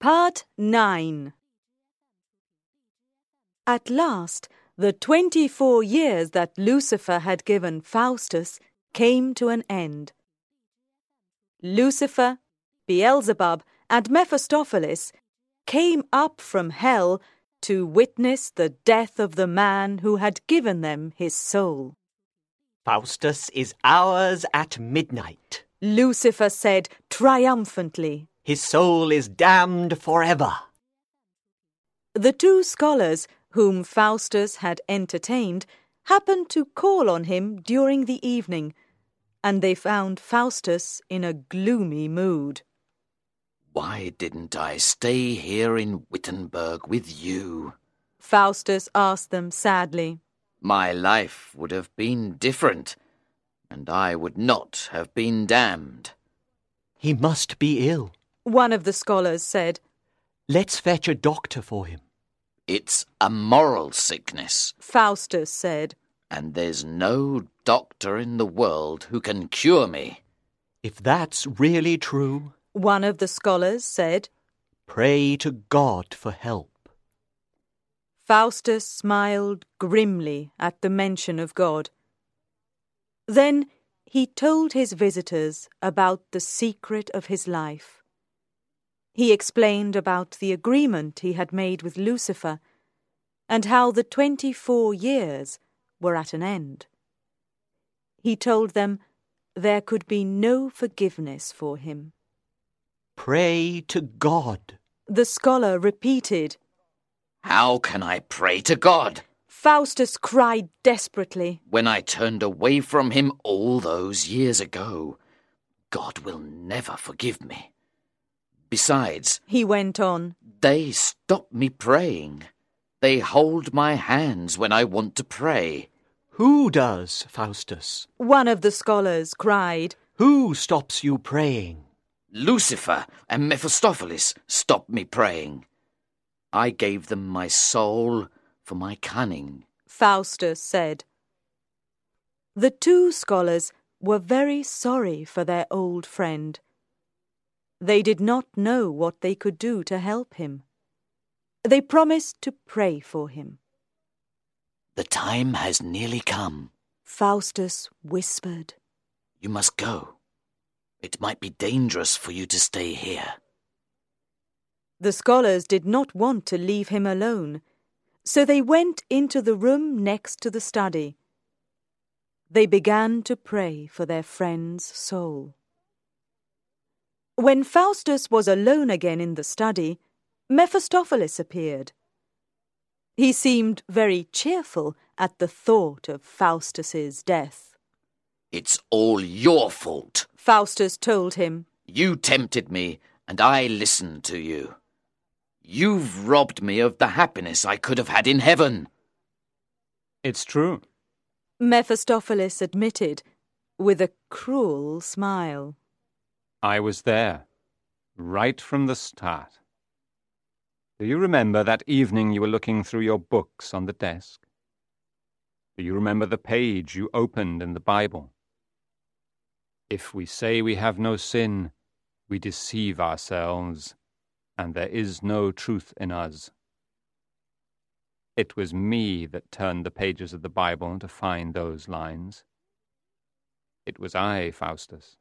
Part 9 At last, the twenty four years that Lucifer had given Faustus came to an end. Lucifer, Beelzebub, and Mephistopheles came up from hell to witness the death of the man who had given them his soul. Faustus is ours at midnight. Lucifer said triumphantly. His soul is damned forever. The two scholars whom Faustus had entertained happened to call on him during the evening, and they found Faustus in a gloomy mood. Why didn't I stay here in Wittenberg with you? Faustus asked them sadly. My life would have been different, and I would not have been damned. He must be ill. One of the scholars said, Let's fetch a doctor for him. It's a moral sickness, Faustus said. and there's no doctor in the world who can cure me. If that's really true, One of the scholars said. pray to God for help. Faustus smiled grimly at the mention of God. Then he told his visitors about the secret of his life. He explained about the agreement he had made with Lucifer and how the twenty four years were at an end. He told them there could be no forgiveness for him. Pray to God. The scholar repeated. How can I pray to God Faustus cried desperately. when I turned away from him all those years ago? God will never forgive me. Besides, He went on. they stop me praying. They hold my hands when I want to pray. Who does, Faustus? One of the scholars cried. Who stops you praying? Lucifer and Mephistopheles stopped me praying. I gave them my soul for my cunning. Faustus said. The two scholars were very sorry for their old friend. They did not know what they could do to help him. They promised to pray for him. The time has nearly come. Faustus whispered. You must go. It might be dangerous for you to stay here. The scholars did not want to leave him alone, so they went into the room next to the study. They began to pray for their friend's soul. When Faustus was alone again in the study, Mephistopheles appeared. He seemed very cheerful at the thought of Faustus's death. It's all your fault. Faustus told him. You tempted me, and I listened to you. You've robbed me of the happiness I could have had in heaven. It's true. Mephistopheles admitted, with a cruel smile. I was there, right from the start. Do you remember that evening you were looking through your books on the desk? Do you remember the page you opened in the Bible? If we say we have no sin, we deceive ourselves, and there is no truth in us. It was me that turned the pages of the Bible to find those lines. It was I, Faustus.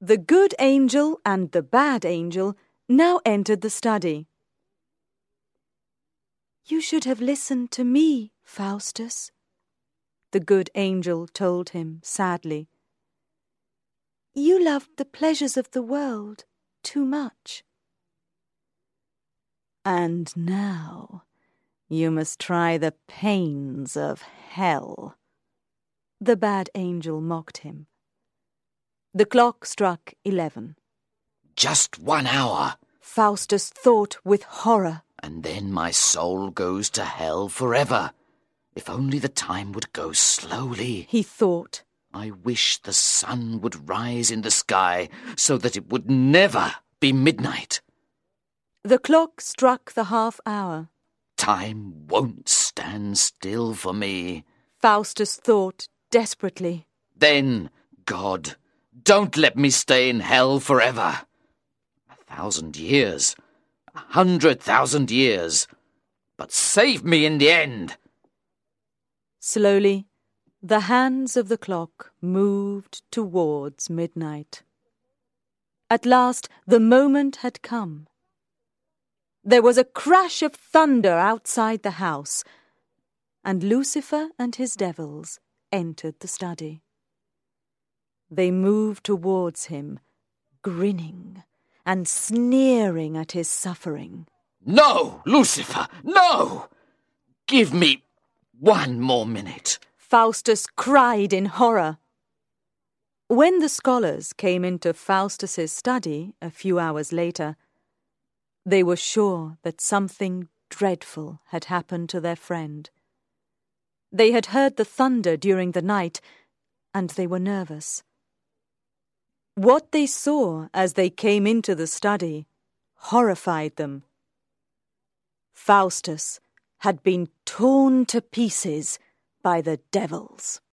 The good angel and the bad angel now entered the study. You should have listened to me, Faustus, the good angel told him sadly. You loved the pleasures of the world too much. And now you must try the pains of hell. The bad angel mocked him. The clock struck eleven. Just one hour, Faustus thought with horror. and then my soul goes to hell forever. If only the time would go slowly. He thought. I wish the sun would rise in the sky so that it would never be midnight. The clock struck the half hour. Time won't stand still for me. Faustus thought desperately. Then, God, don't let me stay in hell forever. A thousand years, a hundred thousand years, but save me in the end. Slowly, the hands of the clock moved towards midnight. At last, the moment had come. There was a crash of thunder outside the house, and Lucifer and his devils entered the study. They moved towards him, grinning and sneering at his suffering. No, Lucifer, no! Give me one more minute. Faustus cried in horror. When the scholars came into Faustus's study a few hours later, they were sure that something dreadful had happened to their friend. They had heard the thunder during the night, and they were nervous. What they saw as they came into the study horrified them. Faustus had been torn to pieces by the devils.